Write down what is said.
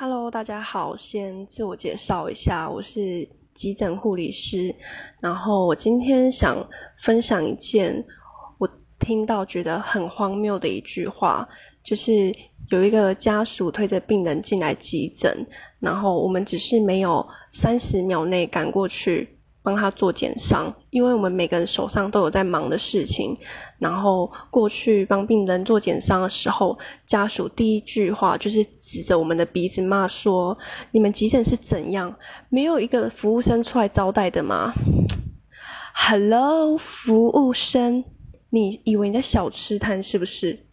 Hello，大家好，先自我介绍一下，我是急诊护理师。然后我今天想分享一件我听到觉得很荒谬的一句话，就是有一个家属推着病人进来急诊，然后我们只是没有三十秒内赶过去。帮他做减伤，因为我们每个人手上都有在忙的事情。然后过去帮病人做减伤的时候，家属第一句话就是指着我们的鼻子骂说：“你们急诊是怎样？没有一个服务生出来招待的吗？”Hello，服务生，你以为你在小吃摊是不是？